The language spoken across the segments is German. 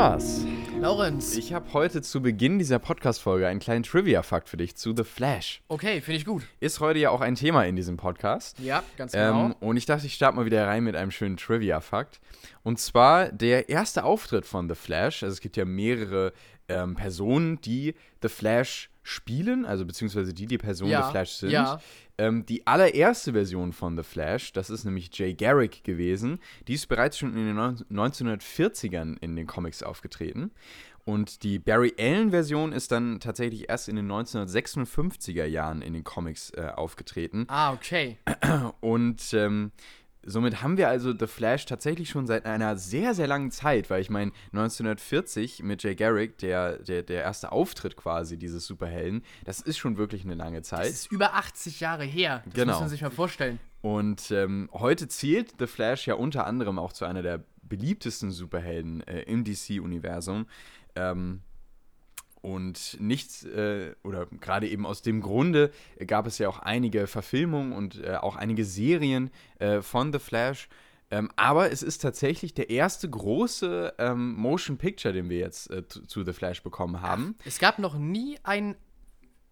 Jonas. Laurenz. Ich habe heute zu Beginn dieser Podcast-Folge einen kleinen Trivia-Fakt für dich zu The Flash. Okay, finde ich gut. Ist heute ja auch ein Thema in diesem Podcast. Ja, ganz genau. Ähm, und ich dachte, ich starte mal wieder rein mit einem schönen Trivia-Fakt. Und zwar der erste Auftritt von The Flash. Also es gibt ja mehrere ähm, Personen, die The Flash spielen, also beziehungsweise die die Personen Ja, The Flash sind. ja. Ähm, die allererste Version von The Flash, das ist nämlich Jay Garrick gewesen, die ist bereits schon in den neun- 1940ern in den Comics aufgetreten. Und die Barry Allen-Version ist dann tatsächlich erst in den 1956er Jahren in den Comics äh, aufgetreten. ah, okay. Und ähm, somit haben wir also The Flash tatsächlich schon seit einer sehr, sehr langen Zeit, weil ich meine, 1940 mit Jay Garrick, der, der, der erste Auftritt quasi dieses Superhelden, das ist schon wirklich eine lange Das Zeit. ist über 80 Jahre her. Das Genau. muss man sich mal vorstellen. Und ähm, heute zählt The Flash ja unter anderem auch zu einer der beliebtesten Superhelden äh, im DC-Universum. Ähm, und nichts, äh, oder gerade eben aus dem Grunde gab es ja auch einige Verfilmungen und äh, auch einige Serien äh, von The Flash. Ähm, aber es ist tatsächlich der erste große ähm, Motion Picture, den wir jetzt äh, zu, zu The Flash bekommen haben. Es gab noch nie einen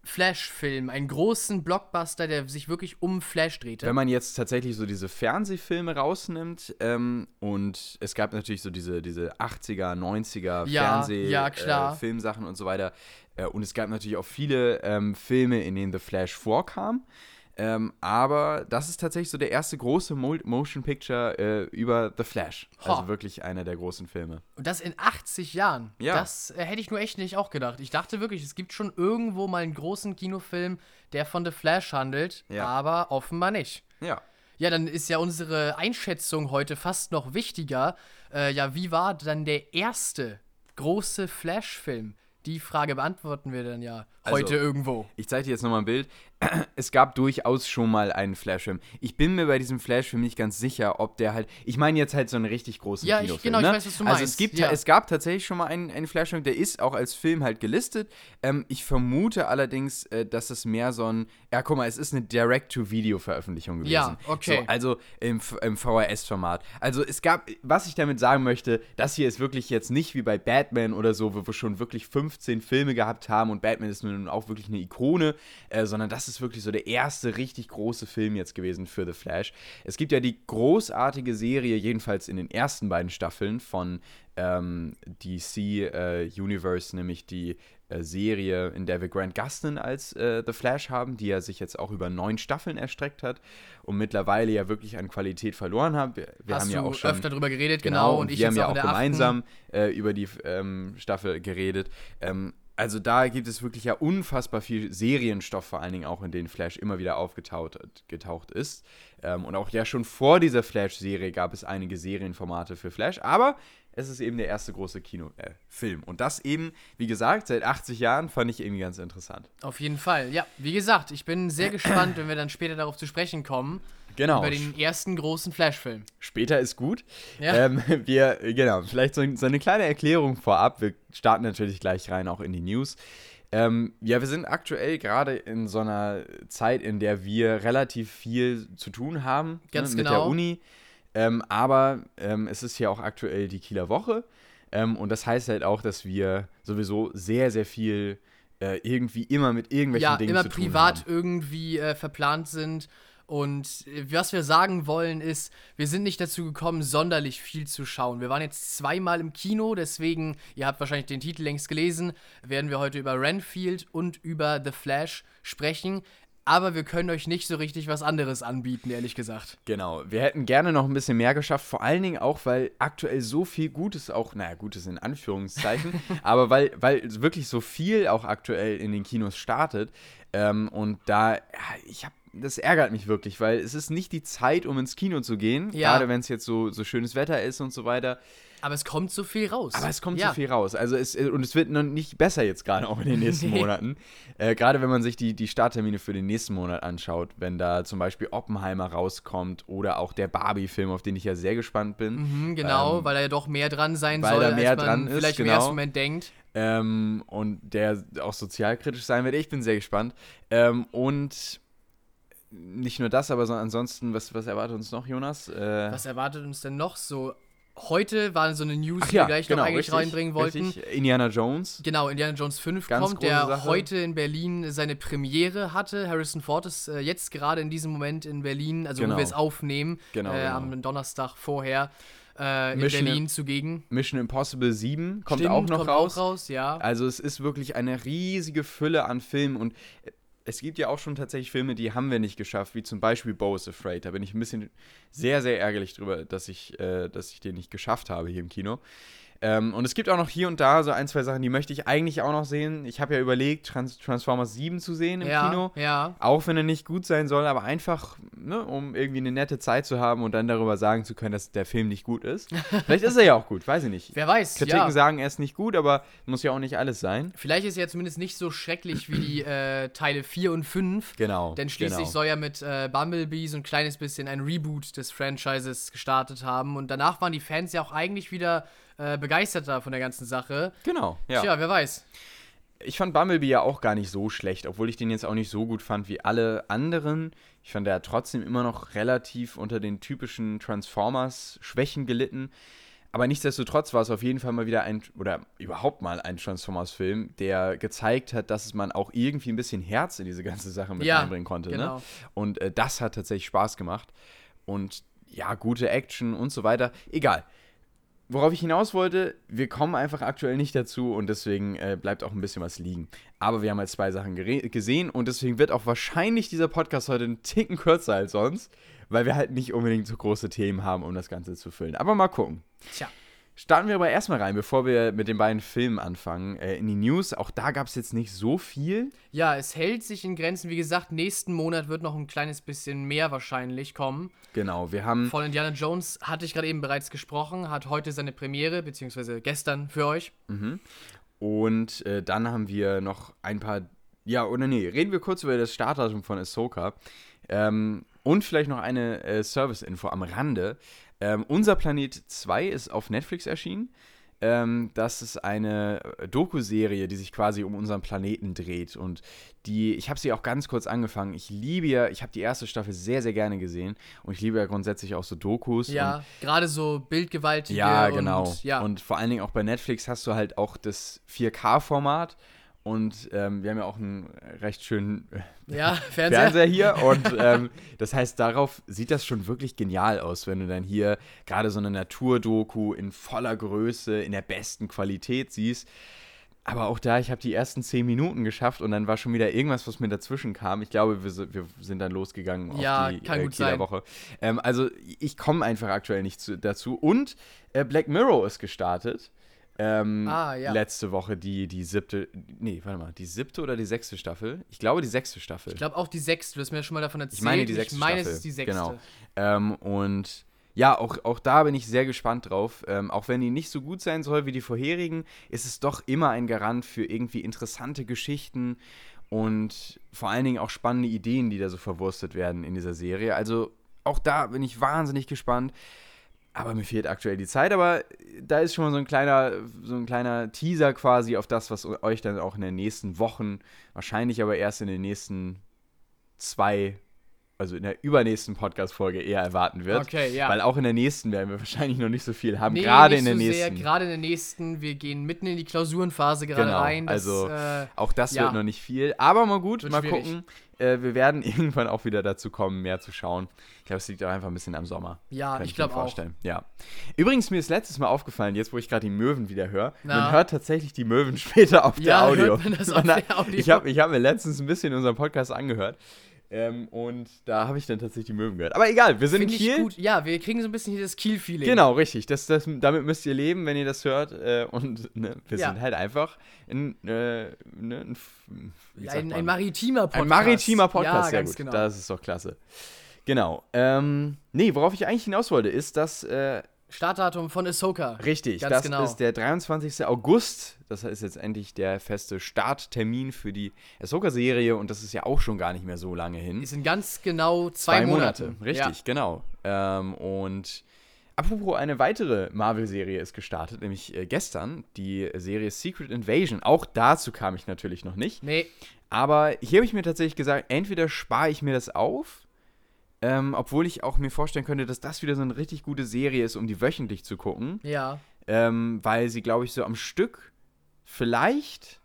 Flash-Film, einen großen Blockbuster, der sich wirklich um Flash drehte. Wenn man jetzt tatsächlich so diese Fernsehfilme rausnimmt ähm, und es gab natürlich so diese, diese 80er, 90er Ja, Fernseh, ja. Äh, und so weiter. Äh, und es gab natürlich auch viele ähm, Filme, in denen The Flash vorkam. Ähm, aber das ist tatsächlich so der erste große Mo Motion Picture äh, über The Flash. Ha. Also wirklich einer der großen Filme. Und das in 80 Jahren. Ja. Das äh, hätte ich nur echt nicht auch gedacht. Ich dachte wirklich, es gibt schon irgendwo mal einen großen Kinofilm, der von The Flash handelt, Ja. aber offenbar nicht. Ja. Ja, dann ist ja unsere Einschätzung heute fast noch wichtiger. Äh, ja, wie war dann der erste große Flash-Film? Die Frage beantworten wir dann ja Also- heute irgendwo. Ich zeige dir jetzt nochmal ein Bild. Es gab durchaus schon mal einen Flashfilm. Ich bin mir bei diesem Flashfilm nicht ganz sicher, ob der halt. Ich meine jetzt halt so einen richtig großen Ja, ich- Kinofilm. genau, ich ne? weiß, was du Also es meinst, gibt, ja. es gab tatsächlich schon mal einen, einen Flashfilm, der ist auch als Film halt gelistet. Ähm, ich vermute allerdings, äh, dass es mehr so ein. Ja, guck mal, es ist eine Direct-to-Video-Veröffentlichung gewesen. Ja, okay. So, also im, im VHS-Format. Also es gab, was ich damit sagen möchte, das hier ist wirklich jetzt nicht wie bei Batman oder so, wo wir schon wirklich 15 Filme gehabt haben und Batman ist nun auch wirklich eine Ikone, äh, sondern das ist wirklich so der erste richtig große Film jetzt gewesen für The Flash. Es gibt ja die großartige Serie, jedenfalls in den ersten beiden Staffeln von ähm, DC äh, Universe, nämlich die äh, Serie, in der wir Grant Gustin als äh, The Flash haben, die er sich jetzt auch über neun Staffeln erstreckt hat und mittlerweile ja wirklich an Qualität verloren hat. Wir, wir Hast haben ja auch schon öfter drüber geredet, genau. und, und ich wir haben ja auch auch gemeinsam äh, über die ähm, Staffel geredet. Ähm, also da gibt es wirklich ja unfassbar viel Serienstoff, vor allen Dingen auch, in denen Flash immer wieder aufgetaucht getaucht ist. Ähm, und auch ja schon vor dieser Flash-Serie gab es einige Serienformate für Flash, aber es ist eben der erste große Kinofilm. Äh, und das eben, wie gesagt, seit 80 Jahren fand ich irgendwie ganz interessant. Auf jeden Fall. Ja, wie gesagt, ich bin sehr gespannt, wenn wir dann später darauf zu sprechen kommen. Genau. Über den ersten großen Flash-Film. Später ist gut. Ja. Ähm, wir, genau, vielleicht so, so eine kleine Erklärung vorab. Wir starten natürlich gleich rein auch in die News. Ähm, ja, wir sind aktuell gerade in so einer Zeit, in der wir relativ viel zu tun haben Ganz ne, mit genau. der Uni. Ähm, aber ähm, es ist ja auch aktuell die Kieler Woche. Ähm, und das heißt halt auch, dass wir sowieso sehr, sehr viel äh, irgendwie immer mit irgendwelchen ja, Dingen immer zu tun privat haben. irgendwie äh, verplant sind. Und äh, was wir sagen wollen ist, wir sind nicht dazu gekommen, sonderlich viel zu schauen. Wir waren jetzt zweimal im Kino, deswegen, ihr habt wahrscheinlich den Titel längst gelesen, werden wir heute über Renfield und über The Flash sprechen. Aber wir können euch nicht so richtig was anderes anbieten, ehrlich gesagt. Genau, wir hätten gerne noch ein bisschen mehr geschafft, vor allen Dingen auch, weil aktuell so viel Gutes auch, naja, Gutes in Anführungszeichen, aber weil, weil wirklich so viel auch aktuell in den Kinos startet. Ähm, und da, ja, ich habe, das ärgert mich wirklich, weil es ist nicht die Zeit, um ins Kino zu gehen, Ja. gerade wenn es jetzt so, so schönes Wetter ist und so weiter. Aber es kommt so viel raus. Aber es kommt ja. so viel raus. Also es, und es wird noch nicht besser jetzt gerade auch in den nächsten Nee. Monaten. Äh, gerade wenn man sich die, die Starttermine für den nächsten Monat anschaut, wenn da zum Beispiel Oppenheimer rauskommt oder auch der Barbie-Film, auf den ich ja sehr gespannt bin. Mhm, genau, Ähm, weil da ja doch mehr dran sein weil soll, da mehr als man dran ist, vielleicht im genau. ersten Moment denkt. Ähm, und der auch sozialkritisch sein wird. Ich bin sehr gespannt. Ähm, und nicht nur das, aber so ansonsten, was, was erwartet uns noch, Jonas? Äh, Was erwartet uns denn noch so? heute war so eine News, die ja, wir gleich genau, noch eigentlich richtig, reinbringen wollten. Richtig. Indiana Jones. Genau, Indiana Jones 5 Ganz kommt, der Sache. heute in Berlin seine Premiere hatte. Harrison Ford ist äh, jetzt gerade in diesem Moment in Berlin, also Genau. wo wir es aufnehmen, Genau, äh, genau. am Donnerstag vorher äh, in Mission Berlin zugegen. Mission Impossible 7 kommt Stimmt, auch noch kommt raus. Auch raus, ja. Also es ist wirklich eine riesige Fülle an Filmen und es gibt ja auch schon tatsächlich Filme, die haben wir nicht geschafft, wie zum Beispiel Bo is Afraid. Da bin ich ein bisschen sehr, sehr ärgerlich drüber, dass ich, äh, dass ich den nicht geschafft habe hier im Kino. Ähm, und es gibt auch noch hier und da so ein, zwei Sachen, die möchte ich eigentlich auch noch sehen. Ich habe ja überlegt, Trans Transformers 7 zu sehen im ja, Kino. Ja. Auch wenn er nicht gut sein soll, aber einfach, ne, um irgendwie eine nette Zeit zu haben und dann darüber sagen zu können, dass der Film nicht gut ist. Vielleicht ist er ja auch gut, weiß ich nicht. Wer weiß, Kritiken ja. sagen, er ist nicht gut, aber muss ja auch nicht alles sein. Vielleicht ist er ja zumindest nicht so schrecklich wie die äh, Teile 4 und 5. Genau. Denn schließlich genau. soll ja mit äh, Bumblebee so ein kleines bisschen ein Reboot des Franchises gestartet haben. Und danach waren die Fans ja auch eigentlich wieder äh, begeisterter von der ganzen Sache. Genau, ja. Tja, wer weiß. Ich fand Bumblebee ja auch gar nicht so schlecht, obwohl ich den jetzt auch nicht so gut fand wie alle anderen. Ich fand, er hat trotzdem immer noch relativ unter den typischen Transformers-Schwächen gelitten. Aber nichtsdestotrotz war es auf jeden Fall mal wieder ein, oder überhaupt mal ein Transformers-Film, der gezeigt hat, dass man auch irgendwie ein bisschen Herz in diese ganze Sache mit Ja, einbringen konnte. genau. Ne? Und äh, das hat tatsächlich Spaß gemacht. Und ja, gute Action und so weiter. Egal. Worauf ich hinaus wollte, wir kommen einfach aktuell nicht dazu und deswegen äh, bleibt auch ein bisschen was liegen. Aber wir haben halt zwei Sachen gesehen und deswegen wird auch wahrscheinlich dieser Podcast heute einen Ticken kürzer als sonst, weil wir halt nicht unbedingt so große Themen haben, um das Ganze zu füllen. Aber mal gucken. Tja. Starten wir aber erstmal rein, bevor wir mit den beiden Filmen anfangen, äh, in die News. Auch da gab es jetzt nicht so viel. Ja, es hält sich in Grenzen. Wie gesagt, nächsten Monat wird noch ein kleines bisschen mehr wahrscheinlich kommen. Genau, wir haben. Von Indiana Jones hatte ich gerade eben bereits gesprochen, hat heute seine Premiere, beziehungsweise gestern für euch. Und äh, dann haben wir noch ein paar. Ja, oder nee, reden wir kurz über das Startdatum von Ahsoka. Ähm, und vielleicht noch eine äh, Service-Info am Rande. Ähm, Unser Planet 2 ist auf Netflix erschienen. Ähm, das ist eine äh, Doku-Serie, die sich quasi um unseren Planeten dreht. Und die, ich habe sie auch ganz kurz angefangen. Ich liebe ja, ich habe die erste Staffel sehr, sehr gerne gesehen. Und ich liebe ja grundsätzlich auch so Dokus. Und Ja, gerade so bildgewaltige. ja, und, genau. Ja, Und vor allen Dingen auch bei Netflix hast du halt auch das 4K-Format. Und ähm, wir haben ja auch einen recht schönen äh, ja Fernseher. Fernseher hier. Und ähm, das heißt, darauf sieht das schon wirklich genial aus, wenn du dann hier gerade so eine Naturdoku in voller Größe, in der besten Qualität siehst. Aber auch da, ich habe die ersten zehn Minuten geschafft und dann war schon wieder irgendwas, was mir dazwischen kam. Ich glaube, wir, wir sind dann losgegangen Ja, auf die kann äh, gut Kieler sein. Woche. Ähm, also ich komme einfach aktuell nicht zu, dazu. Und äh, Black Mirror ist gestartet. Ähm, Ah, ja. Letzte Woche die, die siebte, nee, warte mal, die siebte oder die sechste Staffel? Ich glaube die sechste Staffel. Ich glaube auch die sechste, du hast mir ja schon mal davon erzählt. Ich meine die sechste Ich meine, Staffel. es ist die sechste. Genau. Ähm, und ja, auch, auch da bin ich sehr gespannt drauf. Ähm, auch wenn die nicht so gut sein soll wie die vorherigen, ist es doch immer ein Garant für irgendwie interessante Geschichten und vor allen Dingen auch spannende Ideen, die da so verwurstet werden in dieser Serie. Also auch da bin ich wahnsinnig gespannt. Aber mir fehlt aktuell die Zeit, aber da ist schon mal so ein kleiner, so ein kleiner Teaser quasi auf das, was euch dann auch in den nächsten Wochen, wahrscheinlich aber erst in den nächsten zwei, also in der übernächsten Podcast-Folge eher erwarten wird. Okay, ja. Weil auch in der nächsten werden wir wahrscheinlich noch nicht so viel haben, Nee, gerade in der so nächsten. Sehr, gerade in der nächsten. Wir gehen mitten in die Klausurenphase gerade Genau, rein. Das, also äh, Auch das Ja. wird noch nicht viel. Aber mal gut, Wird mal schwierig. gucken. Äh, wir werden irgendwann auch wieder dazu kommen, mehr zu schauen. Ich glaube, es liegt auch einfach ein bisschen am Sommer. Ja, ich glaube auch. vorstellen. Ja. Übrigens, mir ist letztes Mal aufgefallen, jetzt wo ich gerade die Möwen wieder höre, man hört tatsächlich die Möwen später auf Ja, der Audio. hört man das auf Man der Audio? Ich habe ich hab mir letztens ein bisschen unseren Podcast angehört. Ähm, und da habe ich dann tatsächlich die Möwen gehört. Aber egal, wir sind Finde in Kiel. gut. Ja, wir kriegen so ein bisschen hier das Kiel-Feeling. Genau, richtig. Das, das, damit müsst ihr leben, wenn ihr das hört. Äh, und ne, wir Ja. sind halt einfach ein, äh, ne, wie Ja, ein, ein maritimer Podcast. Ein maritimer Podcast, ja, ganz gut. genau. Das ist doch klasse. Genau. Ähm, nee, worauf ich eigentlich hinaus wollte, ist, dass, äh, Startdatum von Ahsoka. richtig, Ganz das genau. ist der 23. August. Das ist jetzt endlich der feste Starttermin für die Ahsoka-Serie und das ist ja auch schon gar nicht mehr so lange hin. Es sind ganz genau zwei, Monate. Richtig, genau. Ähm, und apropos eine weitere Marvel-Serie ist gestartet, nämlich äh, gestern, die Serie Secret Invasion. Auch dazu kam ich natürlich noch nicht. Ja. Nee, Aber hier habe ich mir tatsächlich gesagt, entweder spare ich mir das auf Ähm, obwohl ich auch mir vorstellen könnte, dass das wieder so eine richtig gute Serie ist, um die wöchentlich zu gucken. Ja. Ähm, weil sie, glaube ich, so am Stück vielleicht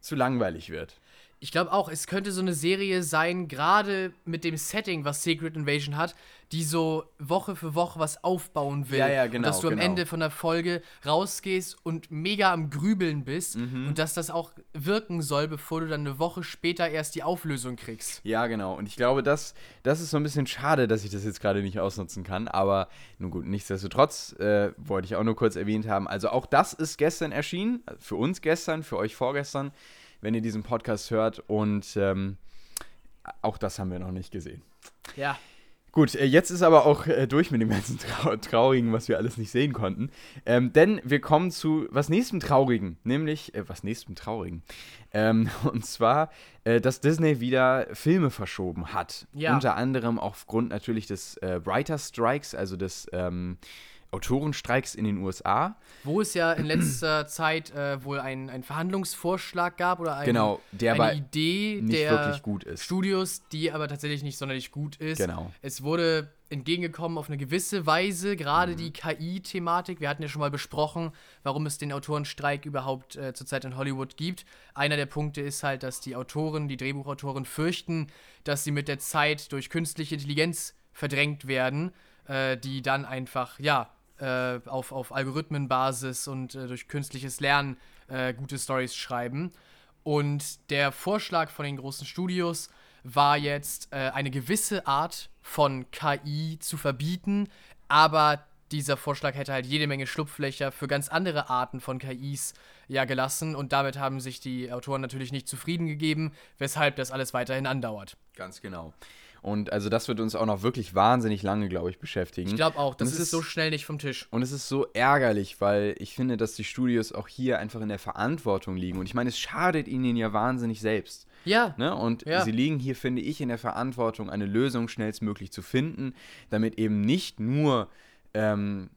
zu langweilig wird. Ich glaube auch, es könnte so eine Serie sein, gerade mit dem Setting, was Secret Invasion hat, die so Woche für Woche was aufbauen will. Ja, ja, genau, Und dass du am genau. Ende von der Folge rausgehst und mega am Grübeln bist Mhm. und dass das auch wirken soll, bevor du dann eine Woche später erst die Auflösung kriegst. Ja, genau. Und ich glaube, das, das ist so ein bisschen schade, dass ich das jetzt gerade nicht ausnutzen kann. Aber nun gut, nichtsdestotrotz äh, wollte ich auch nur kurz erwähnt haben. Also auch das ist gestern erschienen. Für uns gestern, für euch vorgestern, wenn ihr diesen Podcast hört. Und ähm, auch das haben wir noch nicht gesehen. Ja. Gut, äh, jetzt ist aber auch äh, durch mit dem ganzen Trau Traurigen, was wir alles nicht sehen konnten. Ähm, denn wir kommen zu was nächstem Traurigen, nämlich, äh, was nächstem Traurigen. Ähm, und zwar, äh, dass Disney wieder Filme verschoben hat. Ja. Unter anderem aufgrund natürlich des äh, Writer Strikes, also des ähm, Autorenstreiks in den USA. Wo es ja in letzter Zeit äh, wohl einen Verhandlungsvorschlag gab oder ein, Genau, der eine Idee nicht der wirklich gut ist. Studios, die aber tatsächlich nicht sonderlich gut ist. Genau. Es wurde entgegengekommen auf eine gewisse Weise, gerade Mhm. die KI-Thematik. Wir hatten ja schon mal besprochen, warum es den Autorenstreik überhaupt äh, zurzeit in Hollywood gibt. Einer der Punkte ist halt, dass die Autoren, die Drehbuchautoren fürchten, dass sie mit der Zeit durch künstliche Intelligenz verdrängt werden, äh, die dann einfach, ja, äh, auf, auf Algorithmenbasis und äh, durch künstliches Lernen äh, gute Stories schreiben. Und der Vorschlag von den großen Studios war jetzt, äh, eine gewisse Art von KI zu verbieten, aber dieser Vorschlag hätte halt jede Menge Schlupflöcher für ganz andere Arten von KIs ja gelassen und damit haben sich die Autoren natürlich nicht zufrieden gegeben, weshalb das alles weiterhin andauert. Ganz genau. Und also das wird uns auch noch wirklich wahnsinnig lange, glaube ich, beschäftigen. Ich glaube auch, das es ist so schnell nicht vom Tisch. Und es ist so ärgerlich, weil ich finde, dass die Studios auch hier einfach in der Verantwortung liegen. Und ich meine, es schadet ihnen ja wahnsinnig selbst. Ja, Ne? Und Ja. sie liegen hier, finde ich, in der Verantwortung, eine Lösung schnellstmöglich zu finden, damit eben nicht nur ähm,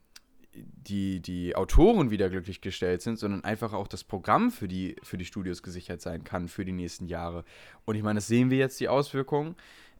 die, die Autoren wieder glücklich gestellt sind, sondern einfach auch das Programm für die, für die Studios gesichert sein kann für die nächsten Jahre. Und ich meine, das sehen wir jetzt die Auswirkungen.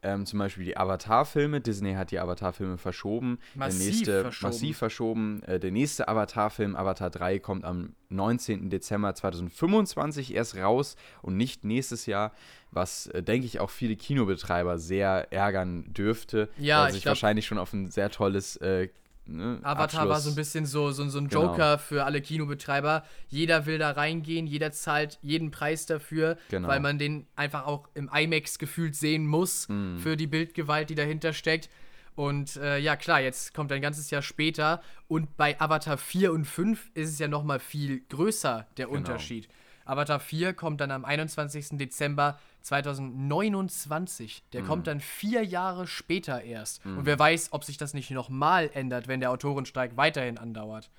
Ähm, zum Beispiel die Avatar-Filme. Disney hat die Avatar-Filme verschoben. Massiv der nächste, verschoben. Massiv verschoben. Äh, der nächste Avatar-Film, Avatar 3, kommt am 19. Dezember 2025 erst raus und nicht nächstes Jahr, was, äh, denke ich, auch viele Kinobetreiber sehr ärgern dürfte, Ja, weil ich sich glaub- wahrscheinlich schon auf ein sehr tolles äh, ne, Avatar war Abschluss- so ein bisschen so, so, so ein Genau. Joker für alle Kinobetreiber. Jeder will da reingehen, jeder zahlt jeden Preis dafür, Genau. weil man den einfach auch im IMAX gefühlt sehen muss Mhm. für die Bildgewalt, die dahinter steckt. Und äh, ja, klar, jetzt kommt ein ganzes Jahr später und bei Avatar 4 und 5 ist es ja noch mal viel größer, der Genau. Unterschied. Avatar 4 kommt dann am 21. Dezember 2029. Der Mhm. kommt dann vier Jahre später erst. Und wer weiß, ob sich das nicht nochmal ändert, wenn der Autorenstreik weiterhin andauert.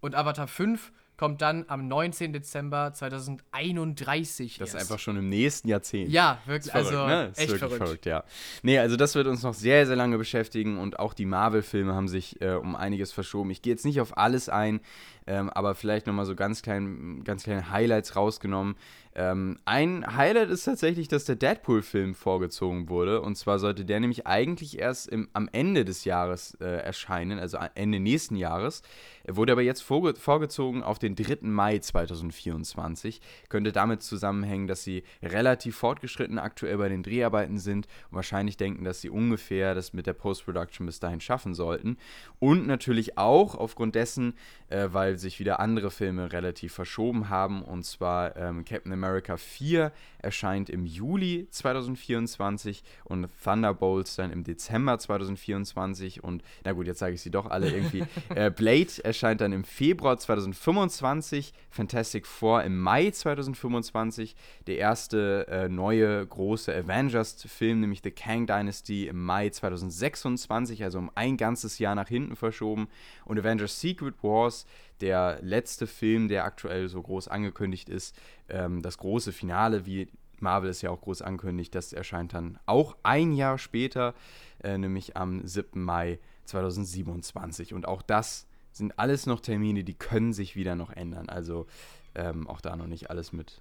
Und Avatar 5 kommt dann am 19. Dezember 2031 Das ist erst. einfach schon im nächsten Jahrzehnt. Ja, wirklich, Verrückt, also ne? Ist echt wirklich verrückt. ja. Nee, also das wird uns noch sehr, sehr lange beschäftigen und auch die Marvel-Filme haben sich äh, um einiges verschoben. Ich gehe jetzt nicht auf alles ein, ähm, aber vielleicht nochmal so ganz, klein, ganz kleine Highlights rausgenommen. Ähm, ein Highlight ist tatsächlich, dass der Deadpool-Film vorgezogen wurde. Und zwar sollte der nämlich eigentlich erst im, am Ende des Jahres äh, erscheinen, also Ende nächsten Jahres. Er wurde aber jetzt vorge vorgezogen auf den 3. Mai 2024. Könnte damit zusammenhängen, dass sie relativ fortgeschritten aktuell bei den Dreharbeiten sind und wahrscheinlich denken, dass sie ungefähr das mit der Post-Production bis dahin schaffen sollten. Und natürlich auch aufgrund dessen, äh, weil sich wieder andere Filme relativ verschoben haben. Und zwar ähm, Captain America 4 erscheint im Juli 2024 und Thunderbolts dann im Dezember 2024. Und na gut, jetzt sage ich sie doch alle irgendwie. äh, Blade erscheint dann im Februar 2025, Fantastic Four im Mai 2025, der erste äh, neue große Avengers-Film, nämlich The Kang Dynasty im Mai 2026, also um ein ganzes Jahr nach hinten verschoben. Und Avengers Secret Wars, der letzte Film, der aktuell so groß angekündigt ist, ähm, das große Finale, wie Marvel es ja auch groß ankündigt, das erscheint dann auch ein Jahr später, äh, nämlich am 7. Mai 2027. Und auch das sind alles noch Termine, die können sich wieder noch ändern. Also ähm, auch da noch nicht alles mit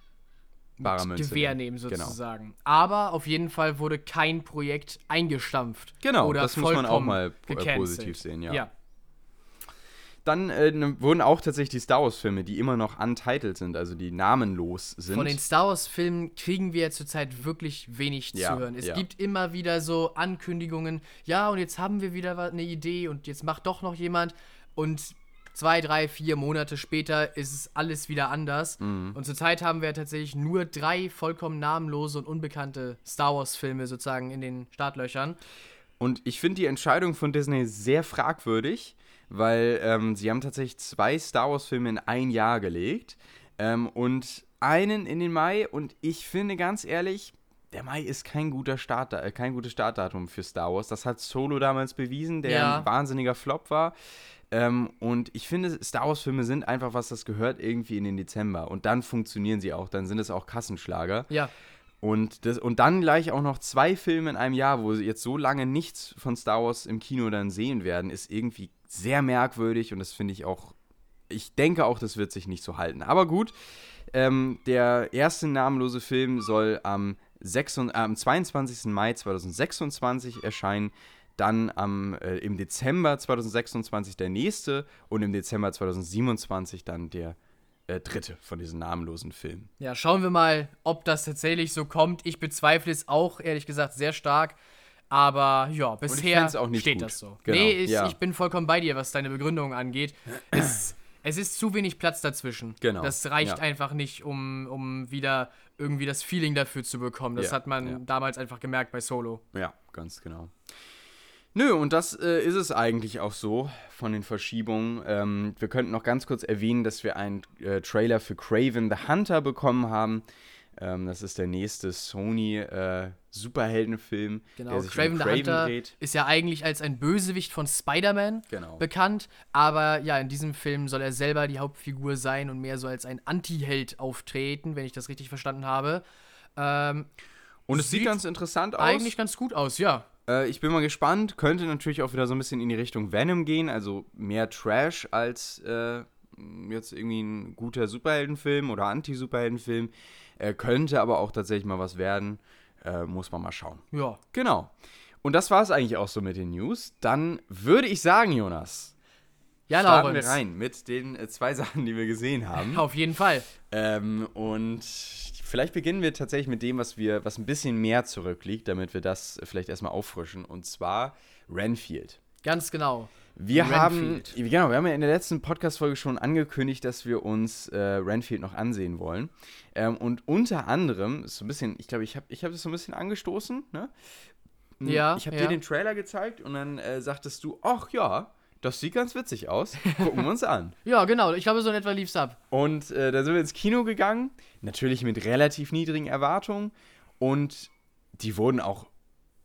barer Münze Gewehr nehmen. nehmen, Genau. sozusagen. Aber auf jeden Fall wurde kein Projekt eingestampft. Genau, das muss man auch mal äh, gecancelt. positiv sehen, ja. ja. Dann äh, ne, wurden auch tatsächlich die Star Wars-Filme, die immer noch untitled sind, also die namenlos sind. Von den Star Wars-Filmen kriegen wir zurzeit wirklich wenig Ja, zu hören. Es ja. gibt immer wieder so Ankündigungen, ja, und jetzt haben wir wieder eine Idee und jetzt macht doch noch jemand. Und zwei, drei, vier Monate später ist es alles wieder anders. Mhm. Und zurzeit haben wir tatsächlich nur drei vollkommen namenlose und unbekannte Star Wars-Filme sozusagen in den Startlöchern. Und ich finde die Entscheidung von Disney sehr fragwürdig, weil ähm, sie haben tatsächlich zwei Star Wars-Filme in ein Jahr gelegt ähm, und einen in den Mai. Und ich finde ganz ehrlich, der Mai ist kein guter Start, äh, kein gutes Startdatum für Star Wars. Das hat Solo damals bewiesen, der Ja. ein wahnsinniger Flop war. Ähm, und ich finde, Star Wars-Filme sind einfach was, das gehört irgendwie in den Dezember. Und dann funktionieren sie auch, dann sind es auch Kassenschlager. Ja, Und, das, und dann gleich auch noch zwei Filme in einem Jahr, wo sie jetzt so lange nichts von Star Wars im Kino dann sehen werden, ist irgendwie sehr merkwürdig und das finde ich auch, ich denke auch, das wird sich nicht so halten. Aber gut, ähm, der erste namenlose Film soll am, 6, äh, am 22. Mai 2026 erscheinen, dann am, äh, im Dezember 2026 der nächste und im Dezember 2027 dann der äh, dritte von diesen namenlosen Filmen. Ja, schauen wir mal, ob das tatsächlich so kommt. Ich bezweifle es auch, ehrlich gesagt, sehr stark. Aber ja, bisher steht gut. das so. Genau, nee, ich, ja. ich bin vollkommen bei dir, was deine Begründung angeht. es, es ist zu wenig Platz dazwischen. Genau, Das reicht ja. einfach nicht, um, um wieder irgendwie das Feeling dafür zu bekommen. Das Ja, hat man damals einfach gemerkt bei Solo. Ja, ganz genau. Nö, und das äh, ist es eigentlich auch so von den Verschiebungen. Ähm, wir könnten noch ganz kurz erwähnen, dass wir einen äh, Trailer für Craven the Hunter bekommen haben. Ähm, das ist der nächste Sony äh, Superheldenfilm, Genau, der sich Craven um the Craven Hunter dreht. ist ja eigentlich als ein Bösewicht von Spider-Man Genau. bekannt, aber ja, in diesem Film soll er selber die Hauptfigur sein und mehr so als ein Anti-Held auftreten, wenn ich das richtig verstanden habe. Ähm, Und es sieht sieht ganz interessant aus. eigentlich ganz gut aus, ja. Äh, ich bin mal gespannt. Könnte natürlich auch wieder so ein bisschen in die Richtung Venom gehen, also mehr Trash als äh, jetzt irgendwie ein guter Superheldenfilm oder Anti-Superheldenfilm. Äh, könnte aber auch tatsächlich mal was werden. Äh, muss man mal schauen. Ja. Genau. Und das war es eigentlich auch so mit den News. Dann würde ich sagen, Jonas, Ja, starten Laurens. wir rein mit den äh, zwei Sachen, die wir gesehen haben. Auf jeden Fall. Ähm, und vielleicht beginnen wir tatsächlich mit dem, was wir, was ein bisschen mehr zurückliegt, damit wir das vielleicht erstmal auffrischen. Und zwar Renfield. Ganz genau. Wir haben, Renfield. genau, wir haben ja in der letzten Podcast-Folge schon angekündigt, dass wir uns äh, Renfield noch ansehen wollen. Ähm, und unter anderem, ist so ein bisschen, ich glaube, ich habe ich hab das so ein bisschen angestoßen, ne? Ja, Ich habe ja. dir den Trailer gezeigt und dann äh, sagtest du, ach ja, das sieht ganz witzig aus. Gucken wir uns an. Ja, genau. Ich glaube, so in etwa lief's ab. Und äh, da sind wir ins Kino gegangen, natürlich mit relativ niedrigen Erwartungen und die wurden auch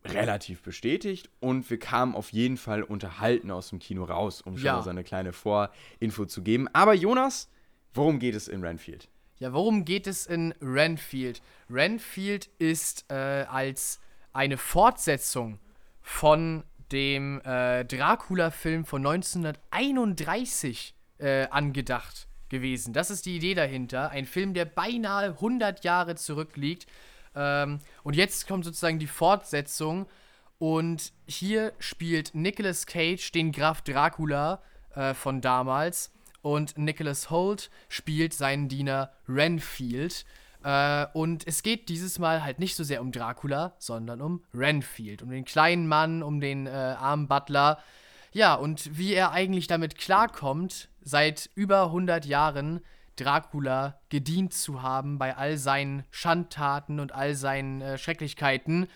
relativ bestätigt und wir kamen auf jeden Fall unterhalten aus dem Kino raus, um schon Ja. mal so eine kleine Vorinfo zu geben. Aber Jonas, worum geht es in Renfield? Ja, worum geht es in Renfield? Renfield ist äh, als eine Fortsetzung von dem äh, Dracula-Film von 1931 äh, angedacht gewesen. Das ist die Idee dahinter. Ein Film, der beinahe 100 Jahre zurückliegt. Ähm, und jetzt kommt sozusagen die Fortsetzung. Und hier spielt Nicolas Cage den Graf Dracula äh, von damals. Und Nicholas Holt spielt seinen Diener Renfield. Äh, und es geht dieses Mal halt nicht so sehr um Dracula, sondern um Renfield. Um den kleinen Mann, um den äh, armen Butler. Ja, und wie er eigentlich damit klarkommt, seit über 100 Jahren Dracula gedient zu haben bei all seinen Schandtaten und all seinen äh, Schrecklichkeiten,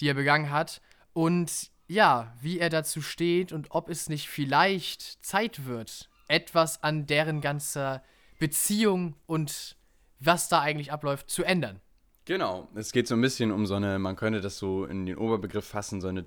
die er begangen hat. Und ja, wie er dazu steht und ob es nicht vielleicht Zeit wird, etwas an deren ganzer Beziehung und was da eigentlich abläuft, zu ändern. Genau, es geht so ein bisschen um so eine, man könnte das so in den Oberbegriff fassen, so eine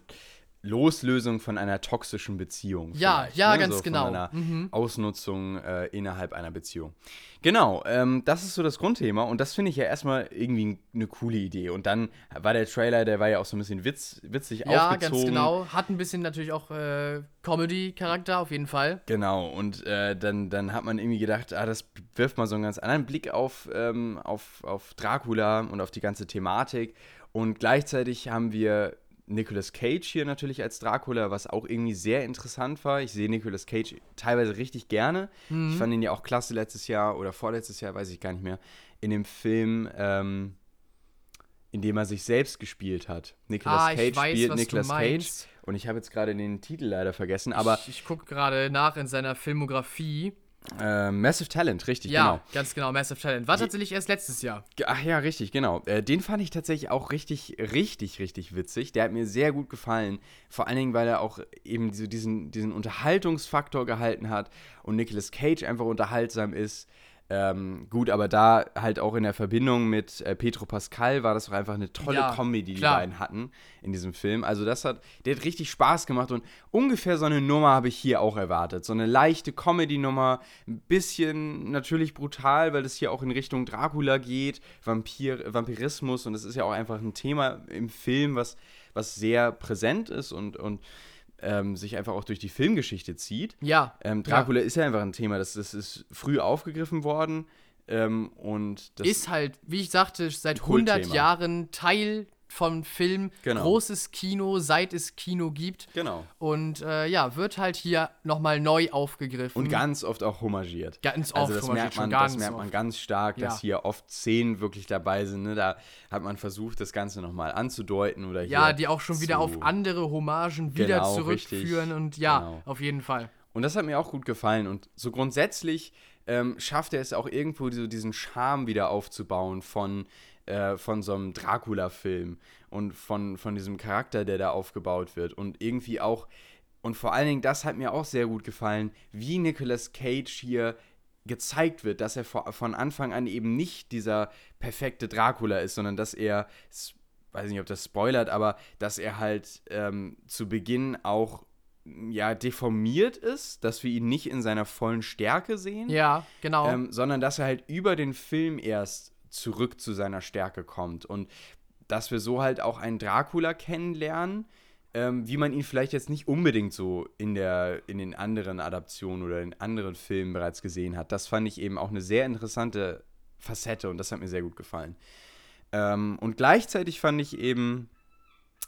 Loslösung von einer toxischen Beziehung. Ja, ja, ne? ganz so genau. Von einer Mhm. Ausnutzung äh, innerhalb einer Beziehung. Genau, ähm, das ist so das Grundthema und das finde ich ja erstmal irgendwie eine coole Idee. Und dann war der Trailer, der war ja auch so ein bisschen witz, witzig Ja, aufgezogen. ganz genau. Hat ein bisschen natürlich auch äh, Comedy-Charakter, auf jeden Fall. Genau, und äh, dann, dann hat man irgendwie gedacht, ah, das wirft mal so einen ganz anderen Blick auf, ähm, auf, auf Dracula und auf die ganze Thematik. Und gleichzeitig haben wir Nicolas Cage hier natürlich als Dracula, was auch irgendwie sehr interessant war. Ich sehe Nicolas Cage teilweise richtig gerne. Ich fand ihn ja auch klasse letztes Jahr oder vorletztes Jahr, weiß ich gar nicht mehr, in dem Film, ähm, in dem er sich selbst gespielt hat. Nicolas Ah, Cage weiß, spielt Nicolas Cage. Und ich habe jetzt gerade den Titel leider vergessen, aber ich ich gucke gerade nach in seiner Filmografie. Äh, Massive Talent, richtig, Ja, genau. ganz genau, Massive Talent. War tatsächlich erst letztes Jahr. Ach ja, richtig, genau. Äh, den fand ich tatsächlich auch richtig, richtig, richtig witzig. Der hat mir sehr gut gefallen. Vor allen Dingen, weil er auch eben so diesen, diesen Unterhaltungsfaktor gehalten hat und Nicolas Cage einfach unterhaltsam ist. Ähm, gut, aber da halt auch in der Verbindung mit äh, Petro Pascal war das doch einfach eine tolle Ja, Comedy, die klar. die beiden hatten in diesem Film. Also das hat, der hat richtig Spaß gemacht und ungefähr so eine Nummer habe ich hier auch erwartet. So eine leichte Comedy-Nummer, ein bisschen natürlich brutal, weil das hier auch in Richtung Dracula geht, Vampir, Vampirismus und das ist ja auch einfach ein Thema im Film, was, was sehr präsent ist und, und ähm, sich einfach auch durch die Filmgeschichte zieht. Ja. Ähm, Dracula ist ja einfach ein Thema, das, das ist früh aufgegriffen worden ähm, und ist halt, wie ich sagte, seit Kultthema. 100 Jahren Teil vom Film. Genau. Großes Kino, seit es Kino gibt. genau. Und äh, ja, wird halt hier nochmal neu aufgegriffen. Und ganz oft auch homagiert. Ganz Also oft das homagiert, merkt man, ganz das merkt man ganz stark, dass Ja. hier oft Szenen wirklich dabei sind. Ne? Da hat man versucht, das Ganze nochmal anzudeuten oder ja, die auch schon wieder auf andere Hommagen wieder Genau, zurückführen. richtig. Und ja, Genau. auf jeden Fall. Und das hat mir auch gut gefallen. Und so grundsätzlich ähm, schafft er es auch irgendwo, so diesen Charme wieder aufzubauen von, äh, von so einem Dracula-Film und von, von diesem Charakter, der da aufgebaut wird. Und irgendwie auch, und vor allen Dingen, das hat mir auch sehr gut gefallen, wie Nicolas Cage hier gezeigt wird, dass er von Anfang an eben nicht dieser perfekte Dracula ist, sondern dass er, weiß nicht, ob das spoilert, aber dass er halt ähm, zu Beginn auch ja, deformiert ist, dass wir ihn nicht in seiner vollen Stärke sehen, Ja, genau. ähm, sondern dass er halt über den Film erst zurück zu seiner Stärke kommt und dass wir so halt auch einen Dracula kennenlernen, ähm, wie man ihn vielleicht jetzt nicht unbedingt so in, der, in den anderen Adaptionen oder in anderen Filmen bereits gesehen hat. Das fand ich eben auch eine sehr interessante Facette und das hat mir sehr gut gefallen. Ähm, und gleichzeitig fand ich eben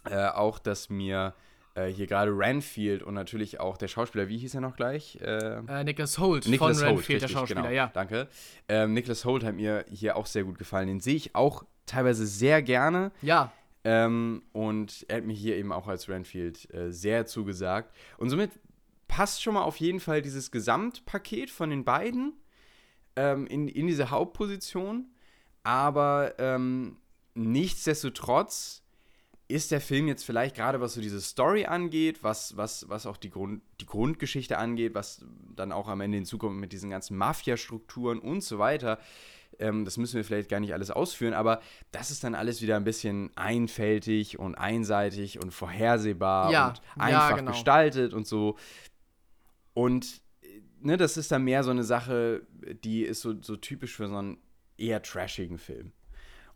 äh, auch, dass mir äh, hier gerade Ranfield und natürlich auch der Schauspieler, wie hieß er noch gleich? Äh, äh, Nicholas Holt Nicholas von Holt, Renfield, der richtig, Schauspieler, genau. ja. Danke. Ähm, Nicholas Holt hat mir hier auch sehr gut gefallen. Den sehe ich auch teilweise sehr gerne. Ja, Ähm, und er hat mir hier eben auch als Renfield äh, sehr zugesagt. Und somit passt schon mal auf jeden Fall dieses Gesamtpaket von den beiden ähm, in, in diese Hauptposition. Aber ähm, nichtsdestotrotz ist der Film jetzt vielleicht gerade, was so diese Story angeht, was, was, was auch die, Grund, die Grundgeschichte angeht, was dann auch am Ende hinzukommt mit diesen ganzen Mafia-Strukturen und so weiter, ähm, das müssen wir vielleicht gar nicht alles ausführen, aber das ist dann alles wieder ein bisschen einfältig und einseitig und vorhersehbar Ja, und ja, einfach genau. gestaltet und so. Und ne, das ist dann mehr so eine Sache, die ist so, so typisch für so einen eher trashigen Film.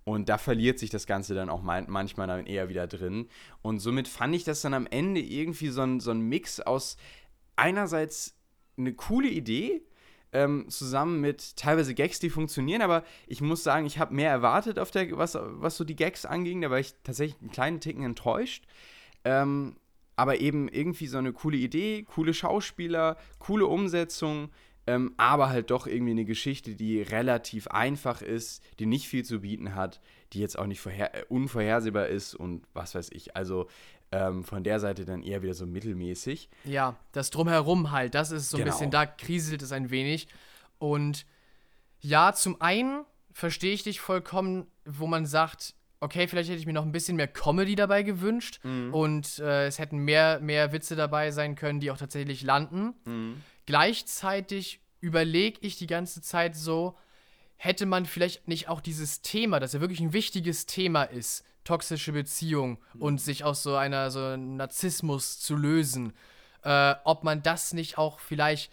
Und da verliert sich das Ganze dann auch man manchmal dann eher wieder drin. Und somit fand ich das dann am Ende irgendwie so ein, so ein Mix aus einerseits eine coole Idee, ähm, zusammen mit teilweise Gags, die funktionieren, aber ich muss sagen, ich habe mehr erwartet, auf der, was, was so die Gags anging. Da war ich tatsächlich einen kleinen Ticken enttäuscht. Ähm, aber eben irgendwie so eine coole Idee, coole Schauspieler, coole Umsetzung, ähm, aber halt doch irgendwie eine Geschichte, die relativ einfach ist, die nicht viel zu bieten hat, die jetzt auch nicht äh, unvorhersehbar ist und was weiß ich. Also ähm, von der Seite dann eher wieder so mittelmäßig. ja, das Drumherum halt, das ist so ein Genau. bisschen, da kriselt es ein wenig. Und ja, zum einen verstehe ich dich vollkommen, wo man sagt, okay, vielleicht hätte ich mir noch ein bisschen mehr Comedy dabei gewünscht und äh, es hätten mehr, mehr Witze dabei sein können, die auch tatsächlich landen. Gleichzeitig überlege ich die ganze Zeit so, hätte man vielleicht nicht auch dieses Thema, das ja wirklich ein wichtiges Thema ist, toxische Beziehung und sich aus so einer so einem Narzissmus zu lösen, äh, ob man das nicht auch vielleicht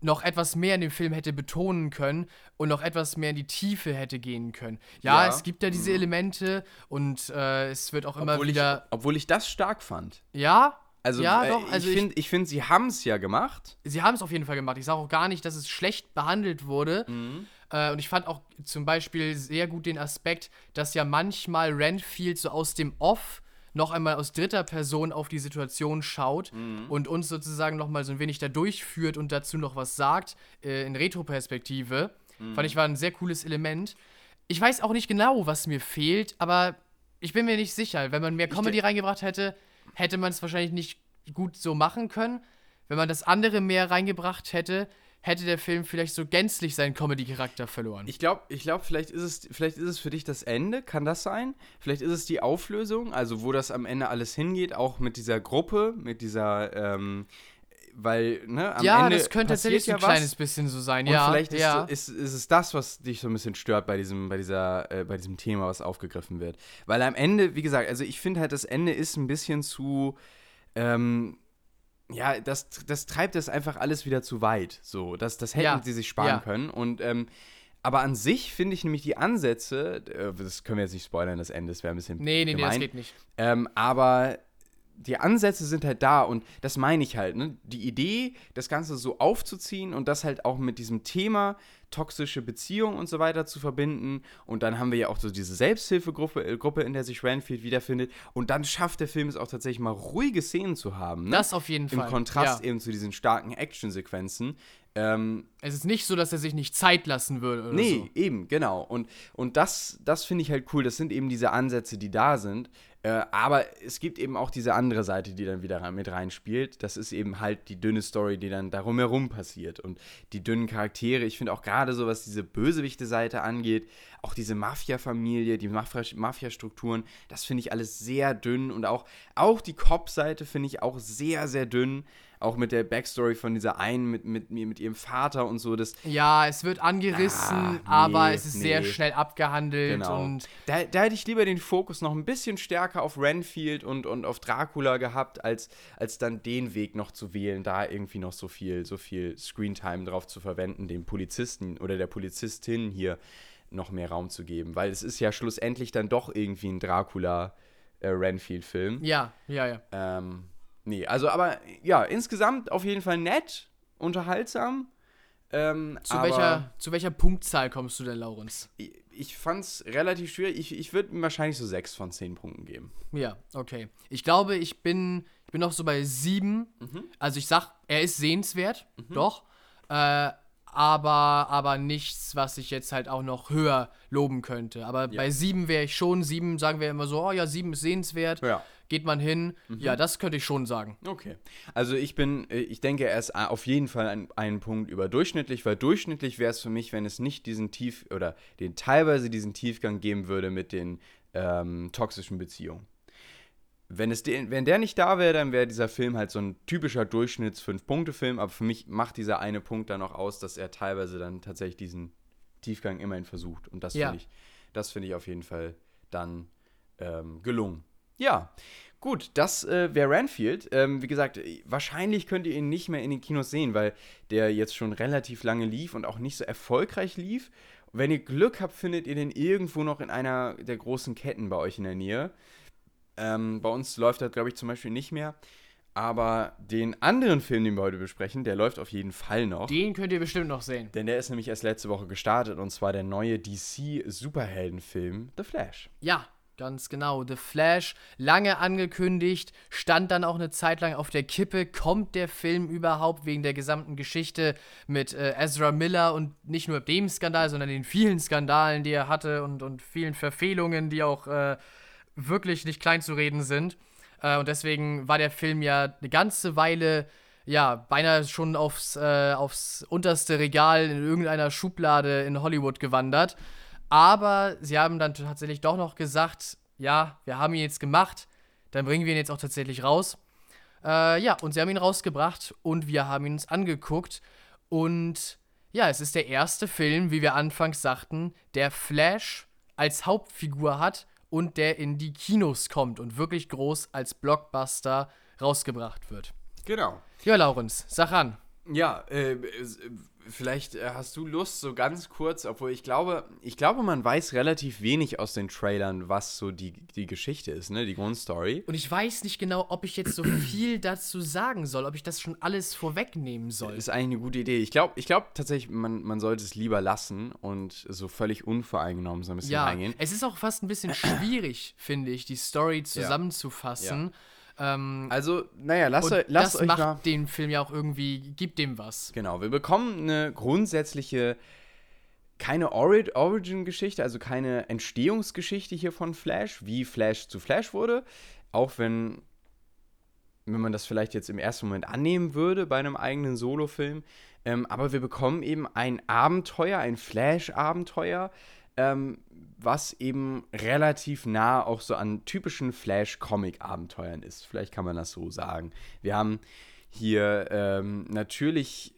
noch etwas mehr in dem Film hätte betonen können und noch etwas mehr in die Tiefe hätte gehen können. Ja, Ja. es gibt ja diese Elemente und äh, es wird auch immer obwohl, ich, wieder. obwohl ich das stark fand. Ja, Also, ja, äh, doch. Also ich ich, finde, ich find, sie haben es ja gemacht. sie haben es auf jeden Fall gemacht. Ich sage auch gar nicht, dass es schlecht behandelt wurde. Mhm. Äh, und ich fand auch zum Beispiel sehr gut den Aspekt, dass ja manchmal Renfield so aus dem Off noch einmal aus dritter Person auf die Situation schaut Mhm. und uns sozusagen noch mal so ein wenig da durchführt und dazu noch was sagt äh, in Retro-Perspektive. Mhm. Fand ich war ein sehr cooles Element. Ich weiß auch nicht genau, was mir fehlt, aber ich bin mir nicht sicher. Wenn man mehr Comedy reingebracht hätte, hätte man es wahrscheinlich nicht gut so machen können. Wenn man das andere mehr reingebracht hätte, hätte der Film vielleicht so gänzlich seinen Comedy-Charakter verloren. Ich glaube, ich glaub, vielleicht, ist es, vielleicht ist es für dich das Ende, kann das sein? Vielleicht ist es die Auflösung, also wo das am Ende alles hingeht, auch mit dieser Gruppe, mit dieser, ähm, weil, ne, am ja, Ende das könnte tatsächlich ja ein kleines was. bisschen so sein. Und ja, vielleicht ist, ja. ist, ist es das, was dich so ein bisschen stört bei diesem, bei dieser, äh, bei diesem Thema, was aufgegriffen wird. Weil am Ende, wie gesagt, also ich finde halt, das Ende ist ein bisschen zu, ähm, ja, das, das treibt das einfach alles wieder zu weit. So, das, das hätten Ja, sie sich sparen ja. können. Und ähm, aber an sich finde ich nämlich die Ansätze, äh, das können wir jetzt nicht spoilern, das Ende, das wäre ein bisschen nee, nee, nee, das gemein. geht nicht. Ähm, aber die Ansätze sind halt da und das meine ich halt, ne? Die Idee, das Ganze so aufzuziehen und das halt auch mit diesem Thema toxische Beziehung und so weiter zu verbinden. Und dann haben wir ja auch so diese Selbsthilfegruppe, äh, Gruppe, in der sich Renfield wiederfindet. Und dann schafft der Film es auch tatsächlich mal ruhige Szenen zu haben. Ne? Das auf jeden Im Fall. Kontrast ja. eben zu diesen starken Actionsequenzen. Ähm, Es ist nicht so, dass er sich nicht Zeit lassen würde oder Nee, so. eben, genau. Und, und das, das finde ich halt cool. Das sind eben diese Ansätze, die da sind. Äh, aber es gibt eben auch diese andere Seite, die dann wieder mit reinspielt. Das ist eben halt die dünne Story, die dann darum herum passiert. Und die dünnen Charaktere. Ich finde auch gerade so, was diese bösewichte Seite angeht, auch diese Mafia-Familie, die Mafia- Mafia-Strukturen, das finde ich alles sehr dünn. Und auch, auch die Cop-Seite finde ich auch sehr, sehr dünn. Auch mit der Backstory von dieser einen, mit, mit, mit ihrem Vater und so. Das, Ja, es wird angerissen, Ah, nee, aber es ist sehr nee. schnell abgehandelt Genau. und Da, da hätte ich lieber den Fokus noch ein bisschen stärker auf Renfield und, und auf Dracula gehabt, als, als dann den Weg noch zu wählen, da irgendwie noch so viel, so viel Screentime drauf zu verwenden, dem Polizisten oder der Polizistin hier noch mehr Raum zu geben. Weil es ist ja schlussendlich dann doch irgendwie ein Dracula-Renfield-Film. ja, ja, ja. Ähm, nee, also aber ja, insgesamt auf jeden Fall nett, unterhaltsam. Ähm, Zu, welcher, zu welcher Punktzahl kommst du denn, Laurens? ich, ich fand's relativ schwierig. Ich, ich würde ihm wahrscheinlich so sechs von zehn Punkten geben. Ja, okay. Ich glaube, ich bin, ich bin noch so bei sieben. Mhm. Also ich sag, er ist sehenswert, doch. Äh, aber, aber nichts, was ich jetzt halt auch noch höher loben könnte. Aber bei sieben wäre ich schon, sieben sagen wir immer so, oh ja, sieben ist sehenswert. Ja. Geht man hin. Mhm. Ja, das könnte ich schon sagen. Okay. Also ich bin, äh, ich denke, er ist auf jeden Fall ein, einen Punkt überdurchschnittlich, weil durchschnittlich wäre es für mich, wenn es nicht diesen Tief oder den teilweise diesen Tiefgang geben würde mit den ähm, toxischen Beziehungen. Wenn, es den, wenn der nicht da wäre, dann wäre dieser Film halt so ein typischer Durchschnitts-Fünf-Punkte-Film, aber für mich macht dieser eine Punkt dann auch aus, dass er teilweise dann tatsächlich diesen Tiefgang immerhin versucht. Und das Ja. finde ich, das finde ich auf jeden Fall dann ähm, gelungen. Ja, gut, das äh, wäre Ranfield. Ähm, wie gesagt, äh, wahrscheinlich könnt ihr ihn nicht mehr in den Kinos sehen, weil der jetzt schon relativ lange lief und auch nicht so erfolgreich lief. Wenn ihr Glück habt, findet ihr den irgendwo noch in einer der großen Ketten bei euch in der Nähe. Ähm, bei uns läuft das, glaube ich, zum Beispiel nicht mehr. Aber den anderen Film, den wir heute besprechen, der läuft auf jeden Fall noch. Den könnt ihr bestimmt noch sehen. denn der ist nämlich erst letzte Woche gestartet und zwar der neue DC-Superheldenfilm The Flash. Ja, ganz genau. The Flash, lange angekündigt, stand dann auch eine Zeit lang auf der Kippe. Kommt der Film überhaupt wegen der gesamten Geschichte mit äh, Ezra Miller und nicht nur dem Skandal, sondern den vielen Skandalen, die er hatte und, und vielen Verfehlungen, die auch äh, wirklich nicht klein zu reden sind. Äh, und deswegen war der Film ja eine ganze Weile, ja, beinahe schon aufs, äh, aufs unterste Regal in irgendeiner Schublade in Hollywood gewandert. Aber sie haben dann tatsächlich doch noch gesagt, ja, wir haben ihn jetzt gemacht, dann bringen wir ihn jetzt auch tatsächlich raus. Äh, ja, und sie haben ihn rausgebracht und wir haben ihn uns angeguckt. Und ja, es ist der erste Film, wie wir anfangs sagten, der Flash als Hauptfigur hat und der in die Kinos kommt und wirklich groß als Blockbuster rausgebracht wird. Genau. Ja, Laurenz, sag an. Ja, äh, vielleicht äh, hast du Lust, so ganz kurz, obwohl ich glaube, ich glaube, man weiß relativ wenig aus den Trailern, was so die, die Geschichte ist, ne, die Grundstory. Und ich weiß nicht genau, ob ich jetzt so viel dazu sagen soll, ob ich das schon alles vorwegnehmen soll. Ist eigentlich eine gute Idee. Ich glaube ich glaub tatsächlich, man, man sollte es lieber lassen und so völlig unvoreingenommen so ein bisschen ja, reingehen. es ist auch fast ein bisschen schwierig, finde ich, die Story zusammenzufassen. Ja. Ähm, also, naja, lasst, und lasst das euch macht mal. den Film ja auch irgendwie, gibt dem was. Genau, wir bekommen eine grundsätzliche, keine Ori Origin-Geschichte, also keine Entstehungsgeschichte hier von Flash, wie Flash zu Flash wurde. Auch wenn, wenn man das vielleicht jetzt im ersten Moment annehmen würde bei einem eigenen Solo-Film. Ähm, aber wir bekommen eben ein Abenteuer, ein Flash-Abenteuer, ähm, was eben relativ nah auch so an typischen Flash-Comic-Abenteuern ist. Vielleicht kann man das so sagen. Wir haben hier ähm, natürlich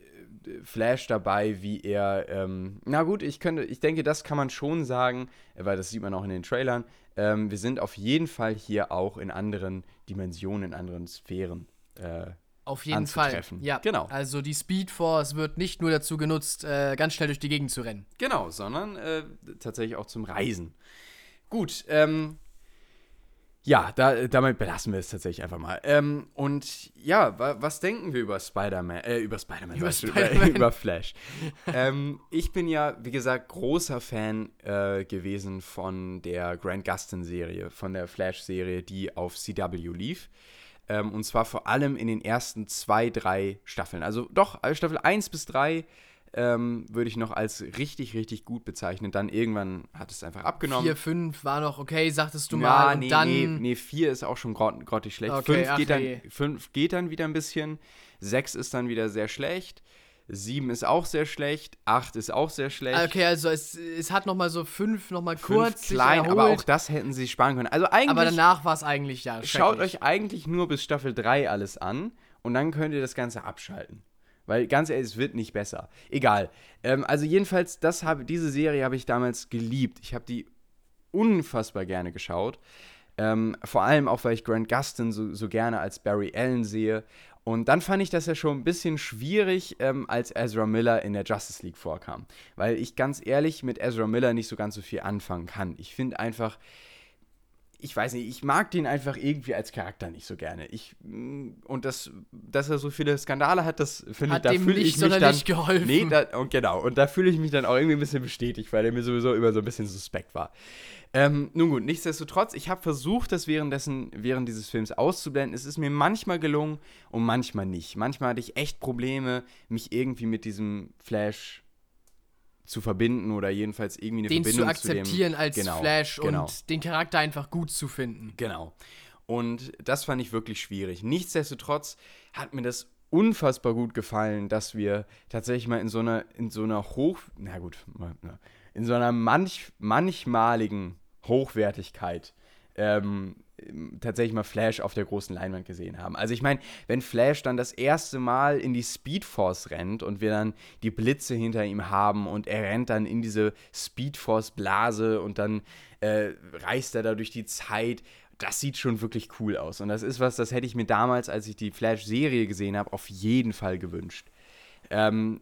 äh, Flash dabei, wie er, ähm, na gut, ich könnte, ich denke, das kann man schon sagen, weil das sieht man auch in den Trailern. Ähm, wir sind auf jeden Fall hier auch in anderen Dimensionen, in anderen Sphären äh, auf jeden Fall. Ja, genau. Also die Speed Force wird nicht nur dazu genutzt, äh, ganz schnell durch die Gegend zu rennen. Genau, sondern äh, tatsächlich auch zum Reisen. Gut, ähm, ja, da, damit belassen wir es tatsächlich einfach mal. Ähm, und ja, wa was denken wir über Spider-Man, äh, über Spider-Man, über, Spider über Flash? ähm, ich bin ja, wie gesagt, großer Fan äh, gewesen von der Grant Gustin-Serie, von der Flash-Serie, die auf CW lief. Ähm, und zwar vor allem in den ersten zwei, drei Staffeln. Also doch, also Staffel 1 bis 3 ähm, würde ich noch als richtig, richtig gut bezeichnen. Dann irgendwann hat es einfach abgenommen. 4, 5 war noch okay, sagtest du ja, mal. Nee, dann nee, nee, 4 ist auch schon grott, grottig schlecht. 5 Okay, geht, dann, je. fünf geht dann wieder ein bisschen. 6 ist dann wieder sehr schlecht. 7 ist auch sehr schlecht. 8 ist auch sehr schlecht. Okay, also es, es hat noch mal so 5 noch mal Fünf kurz klein, aber auch das hätten sie sparen können. Also eigentlich aber danach war es eigentlich ja Schaut euch eigentlich nur bis Staffel 3 alles an und dann könnt ihr das Ganze abschalten. Weil ganz ehrlich, es wird nicht besser. Egal. Ähm, also jedenfalls, das habe, diese Serie habe ich damals geliebt. Ich habe die unfassbar gerne geschaut. Ähm, vor allem auch, weil ich Grant Gustin so, so gerne als Barry Allen sehe. Und dann fand ich das ja schon ein bisschen schwierig, ähm, als Ezra Miller in der Justice League vorkam. Weil ich ganz ehrlich mit Ezra Miller nicht so ganz so viel anfangen kann. Ich finde einfach, ich weiß nicht, ich mag den einfach irgendwie als Charakter nicht so gerne. Ich, mm, und das, dass er so viele Skandale hat, das finde ich, da fühle ich mich dann. geholfen. Nee, da, und genau. Und da fühle ich mich dann auch irgendwie ein bisschen bestätigt, weil er mir sowieso immer so ein bisschen suspekt war. Ähm, nun gut, nichtsdestotrotz, ich habe versucht, das währenddessen, während dieses Films auszublenden. Es ist mir manchmal gelungen und manchmal nicht. Manchmal hatte ich echt Probleme, mich irgendwie mit diesem Flash zu verbinden oder jedenfalls irgendwie eine den zu Verbindung zu, akzeptieren dem. als genau, Flash genau. und den Charakter einfach gut zu finden. Genau. Und das fand ich wirklich schwierig. Nichtsdestotrotz hat mir das unfassbar gut gefallen, dass wir tatsächlich mal in so einer, in so einer Hoch, na gut, na, in so einer manch, manchmaligen Hochwertigkeit ähm, tatsächlich mal Flash auf der großen Leinwand gesehen haben. Also ich meine, wenn Flash dann das erste Mal in die Speedforce rennt und wir dann die Blitze hinter ihm haben und er rennt dann in diese Speedforce-Blase und dann äh, reist er da durch die Zeit, das sieht schon wirklich cool aus. Und das ist was, das hätte ich mir damals, als ich die Flash-Serie gesehen habe, auf jeden Fall gewünscht. Ähm,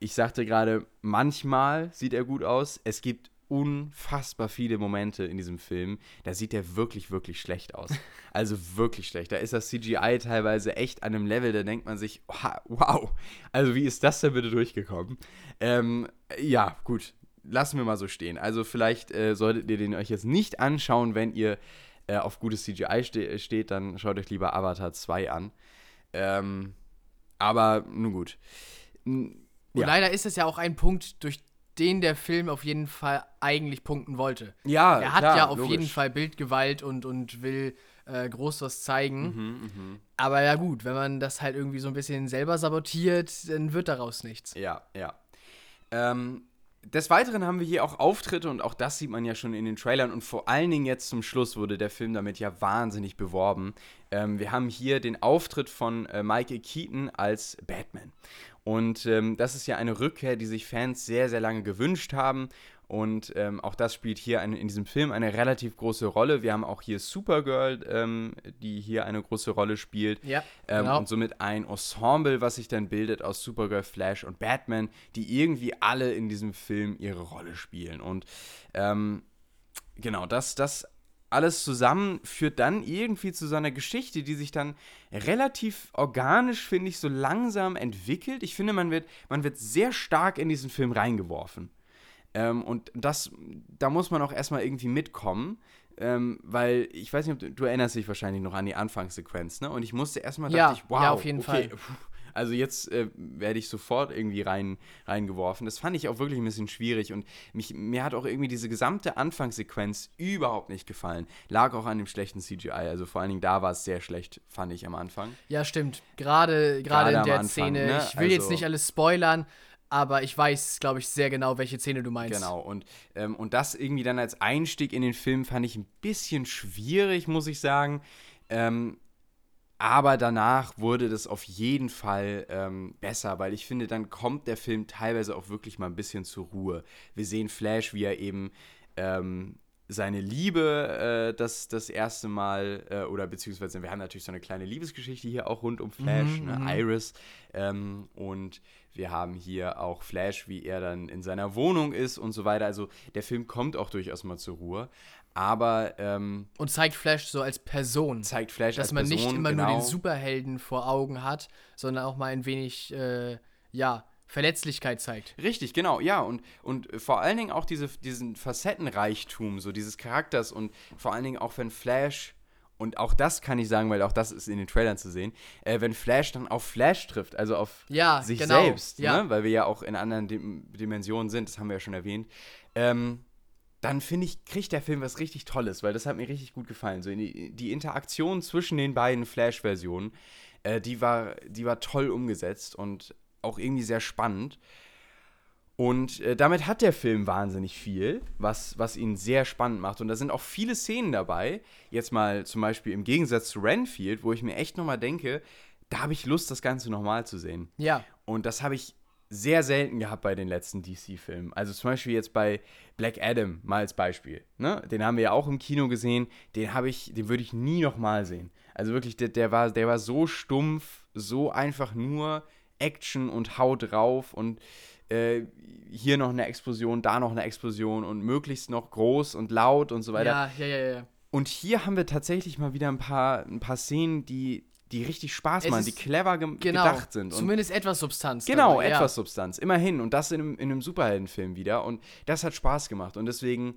ich sagte gerade, manchmal sieht er gut aus. Es gibt unfassbar viele Momente in diesem Film, da sieht er wirklich, wirklich schlecht aus. Also wirklich schlecht. Da ist das CGI teilweise echt an einem Level, da denkt man sich, wow, also wie ist das denn bitte durchgekommen? Ähm, ja, gut, lassen wir mal so stehen. Also vielleicht äh, solltet ihr den euch jetzt nicht anschauen, wenn ihr äh, auf gutes CGI ste steht, dann schaut euch lieber Avatar 2 an. Ähm, aber nun gut. Und ja. leider ist es ja auch ein Punkt, durch den der Film auf jeden Fall eigentlich punkten wollte. Ja, er hat klar, ja auf logisch. jeden Fall Bildgewalt und, und will äh, groß was zeigen. Mhm, Aber ja gut, wenn man das halt irgendwie so ein bisschen selber sabotiert, dann wird daraus nichts. Ja, ja. Ähm, des Weiteren haben wir hier auch Auftritte und auch das sieht man ja schon in den Trailern und vor allen Dingen jetzt zum Schluss wurde der Film damit ja wahnsinnig beworben. Ähm, wir haben hier den Auftritt von äh, Michael Keaton als Batman. Und ähm, das ist ja eine Rückkehr, die sich Fans sehr, sehr lange gewünscht haben. und ähm, auch das spielt hier eine, in diesem Film eine relativ große Rolle. Wir haben auch hier Supergirl, ähm, die hier eine große Rolle spielt. Ja, Ähm, genau. Und somit ein Ensemble, was sich dann bildet aus Supergirl, Flash und Batman, die irgendwie alle in diesem Film ihre Rolle spielen. Und ähm, genau, das, das alles zusammen führt dann irgendwie zu so einer Geschichte, die sich dann relativ organisch, finde ich, so langsam entwickelt. Ich finde, man wird, man wird sehr stark in diesen Film reingeworfen. Ähm, und das, da muss man auch erstmal irgendwie mitkommen. Ähm, weil ich weiß nicht, ob du, du erinnerst dich wahrscheinlich noch an die Anfangssequenz, ne? Und ich musste erstmal Ja, dachte ich, wow, ja, auf jeden Fall. puh, Also jetzt äh, werde ich sofort irgendwie rein, reingeworfen. Das fand ich auch wirklich ein bisschen schwierig und mich, mir hat auch irgendwie diese gesamte Anfangssequenz überhaupt nicht gefallen. Lag auch an dem schlechten CGI. Also vor allen Dingen da war es sehr schlecht, fand ich am Anfang. Ja, stimmt. Gerade, Gerade in der Anfang, Szene. ne? Ich will jetzt Also- nicht alles spoilern, aber ich weiß, glaube ich, sehr genau, welche Szene du meinst. Genau, und, ähm, und das irgendwie dann als Einstieg in den Film fand ich ein bisschen schwierig, muss ich sagen. Ähm, aber danach wurde das auf jeden Fall ähm, besser, weil ich finde, dann kommt der Film teilweise auch wirklich mal ein bisschen zur Ruhe. Wir sehen Flash, wie er eben ähm, seine Liebe äh, das, das erste Mal, äh, oder beziehungsweise wir haben natürlich so eine kleine Liebesgeschichte hier auch rund um Flash, Mhm, ne, mhm. Iris. Ähm, und wir haben hier auch Flash, wie er dann in seiner Wohnung ist und so weiter. Also der Film kommt auch durchaus mal zur Ruhe. Aber ähm, Und zeigt Flash so als Person. zeigt Flash dass als man Person, nicht immer genau, nur den Superhelden vor Augen hat, sondern auch mal ein wenig, äh, ja, Verletzlichkeit zeigt. Richtig, genau, ja. Und, und vor allen Dingen auch diese, diesen Facettenreichtum, so dieses Charakters und vor allen Dingen auch wenn Flash, und auch das kann ich sagen, weil auch das ist in den Trailern zu sehen, äh, wenn Flash dann auf Flash trifft, also auf Ja, sich genau, selbst, ja. ne? weil wir ja auch in anderen Dim Dimensionen sind, das haben wir ja schon erwähnt, ähm, dann finde ich, kriegt der Film was richtig Tolles, weil das hat mir richtig gut gefallen. So die, die Interaktion zwischen den beiden Flash-Versionen, äh, die, war, die war toll umgesetzt und auch irgendwie sehr spannend. Und äh, damit hat der Film wahnsinnig viel, was, was ihn sehr spannend macht. Und da sind auch viele Szenen dabei. Jetzt mal zum Beispiel im Gegensatz zu Renfield, wo ich mir echt nochmal denke, da habe ich Lust, das Ganze nochmal zu sehen. Ja, Und das habe ich sehr selten gehabt bei den letzten DC-Filmen. Also zum Beispiel jetzt bei Black Adam mal als Beispiel. Ne? Den haben wir ja auch im Kino gesehen. Den habe ich, den würde ich nie nochmal sehen. Also wirklich, der, der, war, der war so stumpf, so einfach nur Action und Hau drauf und äh, hier noch eine Explosion, da noch eine Explosion und möglichst noch groß und laut und so weiter. ja, ja, ja, ja. Und hier haben wir tatsächlich mal wieder ein paar, ein paar Szenen, die, die richtig Spaß Es machen, die clever ge Genau. gedacht sind. Und Zumindest etwas Substanz. Genau, dabei, etwas Substanz. Immerhin. Und das in einem, in einem Superheldenfilm wieder. Und das hat Spaß gemacht. Und deswegen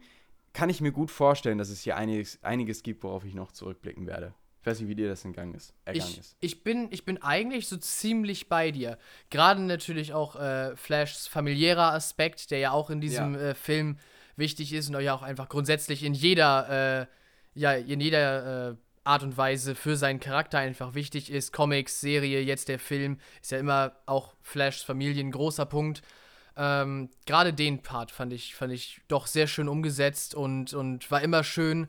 kann ich mir gut vorstellen, dass es hier einiges, einiges gibt, worauf ich noch zurückblicken werde. Ich weiß nicht, wie dir das entgangen ist. Ergangen Ich, ist. ich, bin, ich bin eigentlich so ziemlich bei dir. Gerade natürlich auch äh, Flashs familiärer Aspekt, der ja auch in diesem Ja. äh, Film wichtig ist und ja auch einfach grundsätzlich in jeder, äh, ja, in jeder äh, Art und Weise für seinen Charakter einfach wichtig ist. Comics, Serie, jetzt der Film, ist ja immer auch Flashs Familie ein großer Punkt. Ähm, Gerade den Part fand ich, fand ich doch sehr schön umgesetzt und, und war immer schön,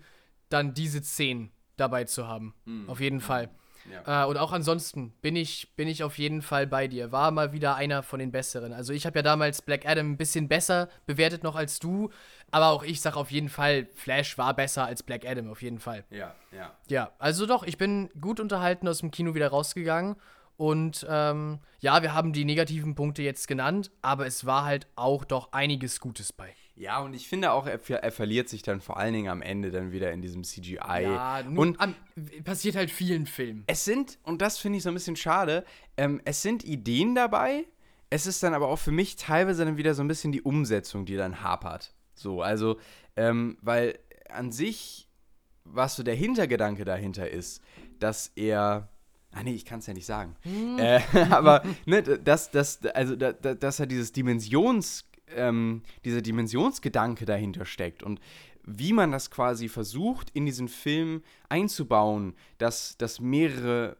dann diese Szenen dabei zu haben. Auf jeden Fall. Ja. Äh, und auch ansonsten bin ich, bin ich auf jeden Fall bei dir. War mal wieder einer von den besseren. Also ich habe ja damals Black Adam ein bisschen besser bewertet noch als du. Aber auch ich sage auf jeden Fall, Flash war besser als Black Adam, auf jeden Fall. Ja, ja. Ja, also doch, ich bin gut unterhalten aus dem Kino wieder rausgegangen. Und ähm, ja, wir haben die negativen Punkte jetzt genannt, aber es war halt auch doch einiges Gutes bei. Ja, und ich finde auch, er, er verliert sich dann vor allen Dingen am Ende dann wieder in diesem CGI. Ja, und am, passiert halt vielen Filmen. es sind, und das finde ich so ein bisschen schade, ähm, es sind Ideen dabei. Es ist dann aber auch für mich teilweise dann wieder so ein bisschen die Umsetzung, die dann hapert. So, also, ähm, weil an sich, was so der Hintergedanke dahinter ist, dass er. Ah nee, ich kann es ja nicht sagen. Äh, aber ne, dass, dass, also, da, da, dass er dieses Dimensions, ähm, dieser Dimensionsgedanke dahinter steckt und wie man das quasi versucht, in diesen Film einzubauen, dass, dass mehrere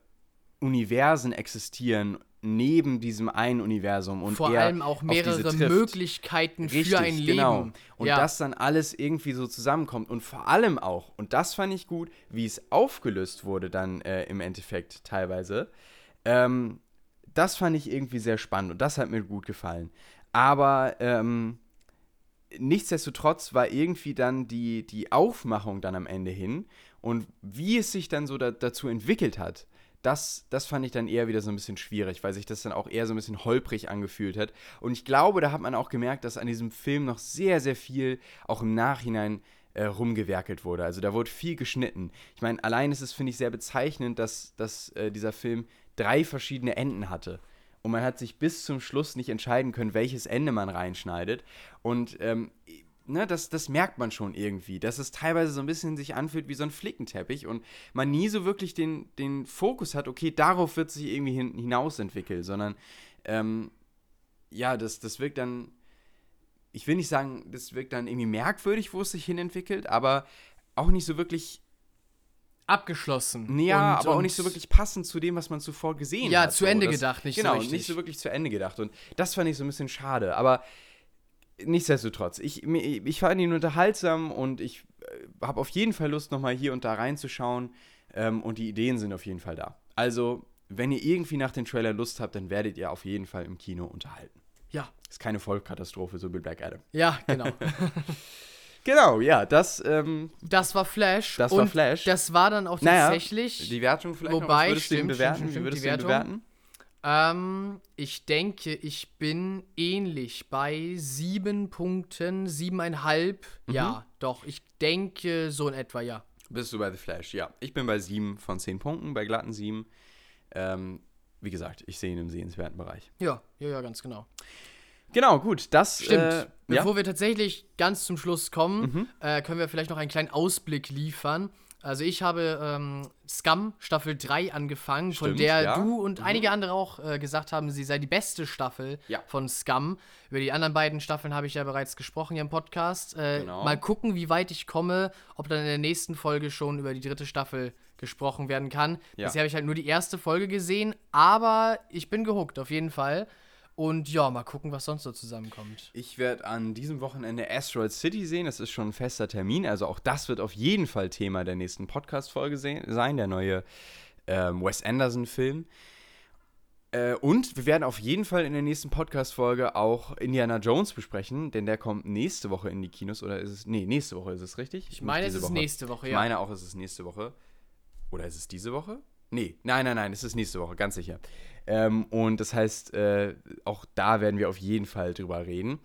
Universen existieren neben diesem einen Universum und Vor allem auch mehrere. Möglichkeiten Richtig, für ein Leben. genau. Und ja. das dann alles irgendwie so zusammenkommt. Und vor allem auch, und das fand ich gut, wie es aufgelöst wurde dann äh, im Endeffekt teilweise. Ähm, das fand ich irgendwie sehr spannend und das hat mir gut gefallen. Aber ähm, nichtsdestotrotz war irgendwie dann die, die Aufmachung dann am Ende hin und wie es sich dann so da, dazu entwickelt hat, das, das fand ich dann eher wieder so ein bisschen schwierig, weil sich das dann auch eher so ein bisschen holprig angefühlt hat. Und ich glaube, da hat man auch gemerkt, dass an diesem Film noch sehr, sehr viel auch im Nachhinein äh, rumgewerkelt wurde. Also da wurde viel geschnitten. Ich meine, allein ist es, finde ich, sehr bezeichnend, dass, dass äh, dieser Film drei verschiedene Enden hatte. Und man hat sich bis zum Schluss nicht entscheiden können, welches Ende man reinschneidet. Und ähm, ne, das, das merkt man schon irgendwie, dass es teilweise so ein bisschen sich anfühlt wie so ein Flickenteppich und man nie so wirklich den, den Fokus hat, okay, darauf wird sich irgendwie hin, hinaus entwickeln, sondern ähm, ja, das, das wirkt dann, ich will nicht sagen, das wirkt dann irgendwie merkwürdig, wo es sich hinentwickelt, aber auch nicht so wirklich abgeschlossen. Ja, und, aber und auch nicht so wirklich passend zu dem, was man zuvor gesehen ja, hat. zu Ende so. das, gedacht, nicht genau, so richtig. nicht so wirklich zu Ende gedacht. Und das fand ich so ein bisschen schade. Aber nichtsdestotrotz, ich, ich fand ihn unterhaltsam und ich äh, habe auf jeden Fall Lust, nochmal hier und da reinzuschauen. Ähm, und die Ideen sind auf jeden Fall da. Also, wenn ihr irgendwie nach den Trailer Lust habt, dann werdet ihr auf jeden Fall im Kino unterhalten. Ja. Ist keine Vollkatastrophe, so wie Black Adam. Ja, genau. Genau, ja, das, ähm, das war Flash. Das war Flash. Das war dann auch Naja, tatsächlich. die Wertung vielleicht noch. Wobei, Was würdest du ihn stimmt, bewerten? stimmt, Wie stimmt, würdest die du ihn bewerten? Ähm, ich denke, ich bin ähnlich bei sieben Punkten, siebeneinhalb. Mhm. Ja, doch, ich denke so in etwa, ja. Bist du bei The Flash, ja. Ich bin bei 7 von 10 Punkten, bei glatten 7. Ähm, wie gesagt, ich sehe ihn im sehenswerten Bereich. Ja, ja, ja, ganz genau. Genau, gut, das Stimmt. Äh, ja? Bevor wir tatsächlich ganz zum Schluss kommen, äh, können wir vielleicht noch einen kleinen Ausblick liefern. Also ich habe ähm, Scum Staffel 3 angefangen, von Stimmt, der ja. du und einige andere auch äh, gesagt haben, sie sei die beste Staffel Ja. von Scum. Über die anderen beiden Staffeln habe ich ja bereits gesprochen hier im Podcast. Äh, Genau. Mal gucken, wie weit ich komme, ob dann in der nächsten Folge schon über die dritte Staffel gesprochen werden kann. Ja. Bisher habe ich halt nur die erste Folge gesehen, aber ich bin gehuckt auf jeden Fall. Und ja, mal gucken, was sonst so zusammenkommt. Ich werde an diesem Wochenende Asteroid City sehen. Das ist schon ein fester Termin. Also auch das wird auf jeden Fall Thema der nächsten Podcast-Folge se- sein, der neue ähm, Wes Anderson-Film. Äh, und wir werden auf jeden Fall in der nächsten Podcast-Folge auch Indiana Jones besprechen, denn der kommt nächste Woche in die Kinos. Oder ist es. Nee, nächste Woche ist es richtig? Ich meine, es ist nächste Woche, Ich ja. meine auch, es ist nächste Woche. Oder ist es diese Woche? Nee, nein, nein, nein, es ist nächste Woche, ganz sicher. Ähm, und das heißt, äh, auch da werden wir auf jeden Fall drüber reden.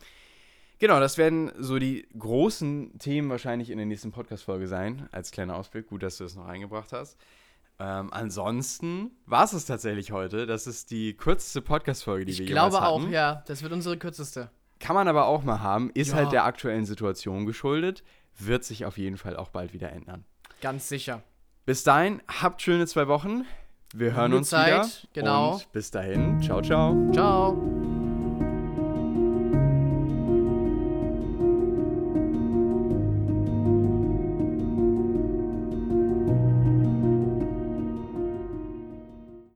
Genau, das werden so die großen Themen wahrscheinlich in der nächsten Podcast-Folge sein, als kleiner Ausblick. Gut, dass du das noch eingebracht hast. Ähm, ansonsten war es es tatsächlich heute. Das ist die kürzeste Podcast-Folge, die Ich wir glaube jemals auch, hatten. ja. Das wird unsere kürzeste. Kann man aber auch mal haben. Ist Ja. halt der aktuellen Situation geschuldet. Wird sich auf jeden Fall auch bald wieder ändern. Ganz sicher. Bis dahin, habt schöne zwei Wochen. Wir hören Gute uns Zeit, wieder. genau. Und bis dahin, ciao, ciao. Ciao.